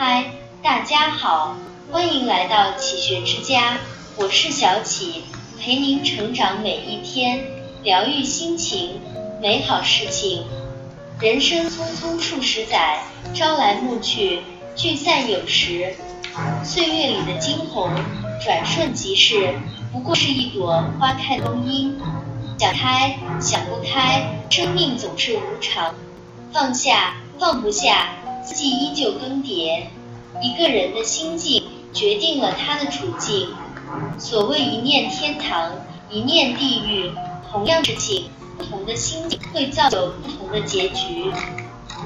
嗨，大家好，欢迎来到启学之家，我是小启，陪您成长每一天，疗愈心情，美好事情。人生匆匆数十载，朝来暮去，聚散有时。岁月里的惊鸿，转瞬即逝，不过是一朵花开冬阴。想开，想不开，生命总是无常。放下，放不下，四季依旧更迭。一个人的心境，决定了他的处境。所谓一念天堂，一念地狱，同样事情，不同的心境会造就不同的结局。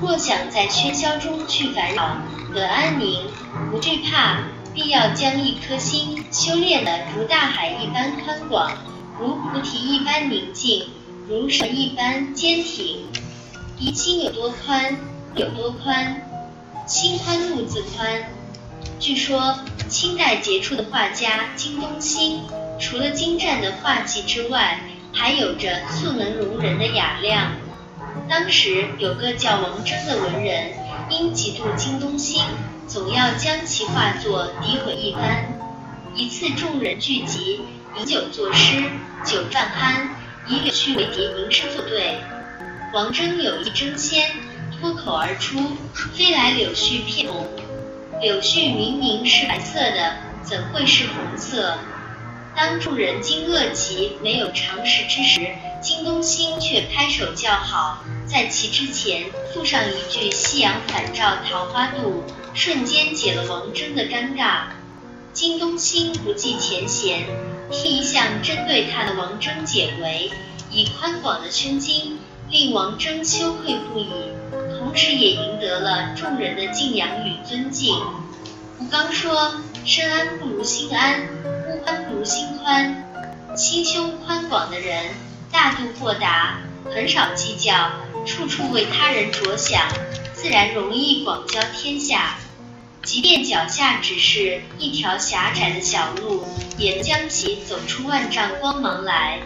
若想在喧嚣中去烦扰，得安宁，不惧怕，必要将一颗心修炼得如大海一般宽广。如菩提一般宁静，如神一般坚挺。一心有多宽，有多宽，心宽路自宽。据说清代杰出的画家金东兴，除了精湛的画技之外，还有着素能容人的雅量。当时有个叫王征的文人，因嫉妒金东兴，总要将其画作诋毁一番。一次众人聚集。饮酒作诗，酒饭酣，以柳絮为题吟诗作对。王征有意争先，脱口而出：“飞来柳絮片红。”柳絮明明是白色的，怎会是红色？当众人惊愕其没有常识之时，金东兴却拍手叫好，在其之前附上一句“夕阳返照桃花渡”，瞬间解了王征的尴尬。金东兴不计前嫌。替一向针对他的王征解围，以宽广的胸襟令王征羞愧不已，同时也赢得了众人的敬仰与尊敬。吴刚说：“身安不如心安，屋宽不如心宽。心胸宽广的人，大度豁达，很少计较，处处为他人着想，自然容易广交天下。”即便脚下只是一条狭窄的小路，也将其走出万丈光芒来。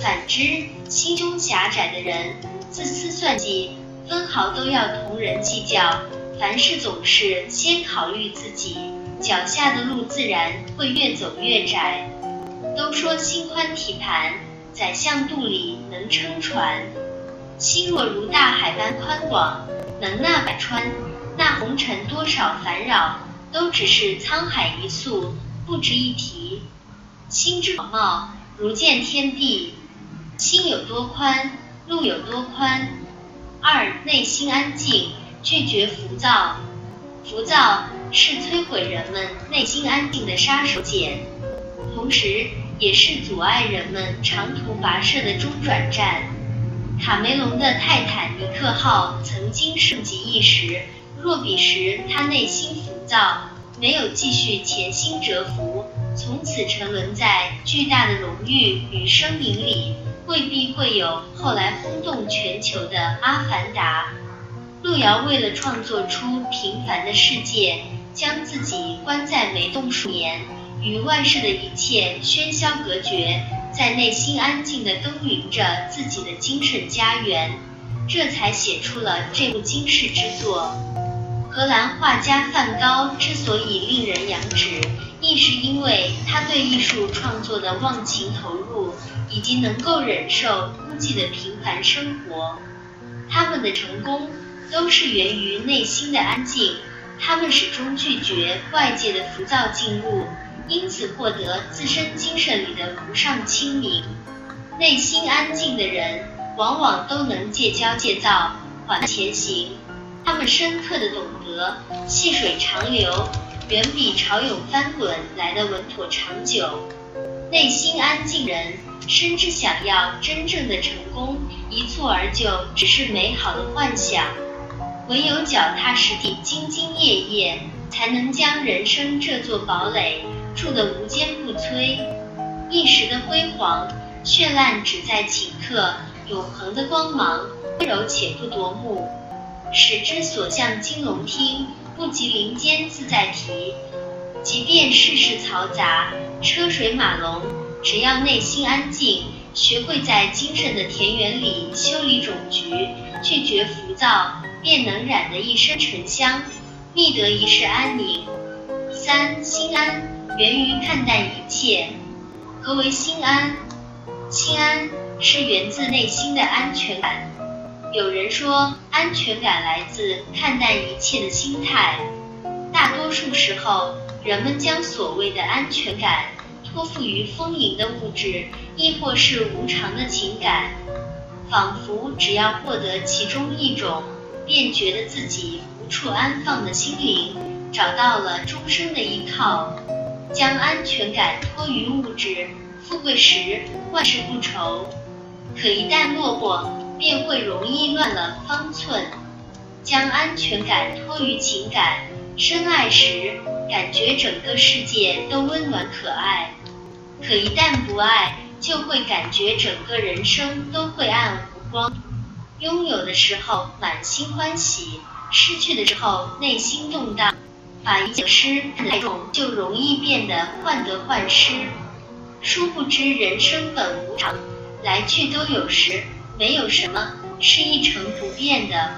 反之，心胸狭窄的人，自私算计，分毫都要同人计较，凡事总是先考虑自己，脚下的路自然会越走越窄。都说心宽体盘，宰相肚里能撑船。心若如大海般宽广，能纳百川。那红尘多少烦扰，都只是沧海一粟，不值一提。心之广袤，如见天地。心有多宽，路有多宽。二，内心安静，拒绝浮躁。浮躁是摧毁人们内心安静的杀手锏，同时也是阻碍人们长途跋涉的中转站。卡梅隆的泰坦尼克号曾经盛极一时。若彼时他内心浮躁，没有继续潜心蛰伏，从此沉沦在巨大的荣誉与声名里，未必会有后来轰动全球的《阿凡达》。路遥为了创作出平凡的世界，将自己关在梅洞数年，与万世的一切喧嚣隔绝，在内心安静地耕耘着自己的精神家园，这才写出了这部惊世之作。荷兰画家梵高之所以令人仰止，亦是因为他对艺术创作的忘情投入，以及能够忍受孤寂的平凡生活。他们的成功都是源于内心的安静，他们始终拒绝外界的浮躁进入，因此获得自身精神里的无上清明。内心安静的人，往往都能戒骄戒躁，缓慢前行。他们深刻的懂得，细水长流远比潮涌翻滚来的稳妥长久。内心安静人，深知想要真正的成功，一蹴而就只是美好的幻想。唯有脚踏实地、兢兢业业，才能将人生这座堡垒筑得无坚不摧。一时的辉煌绚烂，只在顷刻；永恒的光芒，温柔且不夺目。使之所向金龙听，不及林间自在啼。即便世事嘈杂，车水马龙，只要内心安静，学会在精神的田园里修理种菊，拒绝浮躁，便能染得一身沉香。觅得一世安宁。三心安源于看淡一切。何为心安？心安是源自内心的安全感。有人说，安全感来自看淡一切的心态。大多数时候，人们将所谓的安全感托付于丰盈的物质，亦或是无常的情感，仿佛只要获得其中一种，便觉得自己无处安放的心灵找到了终生的依靠。将安全感托于物质，富贵时万事不愁，可一旦落魄，便会容易乱了方寸。将安全感托于情感。深爱时，感觉整个世界都温暖可爱；可一旦不爱，就会感觉整个人生都晦暗无光。拥有的时候满心欢喜，失去的时候内心动荡。把一件失太重，就容易变得患得患失。殊不知人生本无常，来去都有时，没有什么是一成不变的。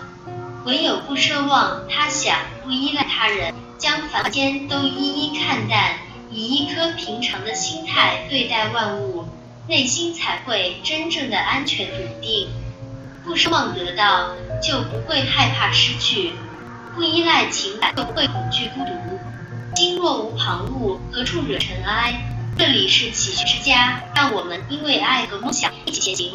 唯有不奢望他想，不依赖他人，将凡间都一一看淡，以一颗平常的心态对待万物，内心才会真正的安全笃定。不奢望得到，就不会害怕失去；不依赖情感，就不会恐惧孤独。心若无旁骛，何处惹尘埃？这里是启学之家，让我们因为爱和梦想一起前行。